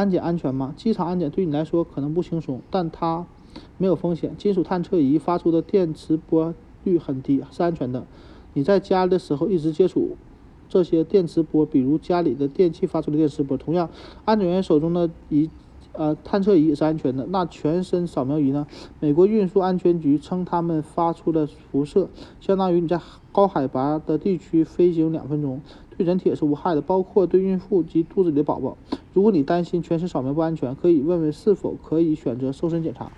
安检安全吗？机场安检对你来说可能不轻松，但它没有风险。金属探测仪发出的电磁波率很低，是安全的。你在家的时候一直接触这些电磁波，比如家里的电器发出的电磁波。同样，安检员手中的仪呃探测仪也是安全的。那全身扫描仪呢？美国运输安全局称，它们发出的辐射相当于你在高海拔的地区飞行两分钟。对人体也是无害的，包括对孕妇及肚子里的宝宝。如果你担心全身扫描不安全，可以问问是否可以选择瘦身检查。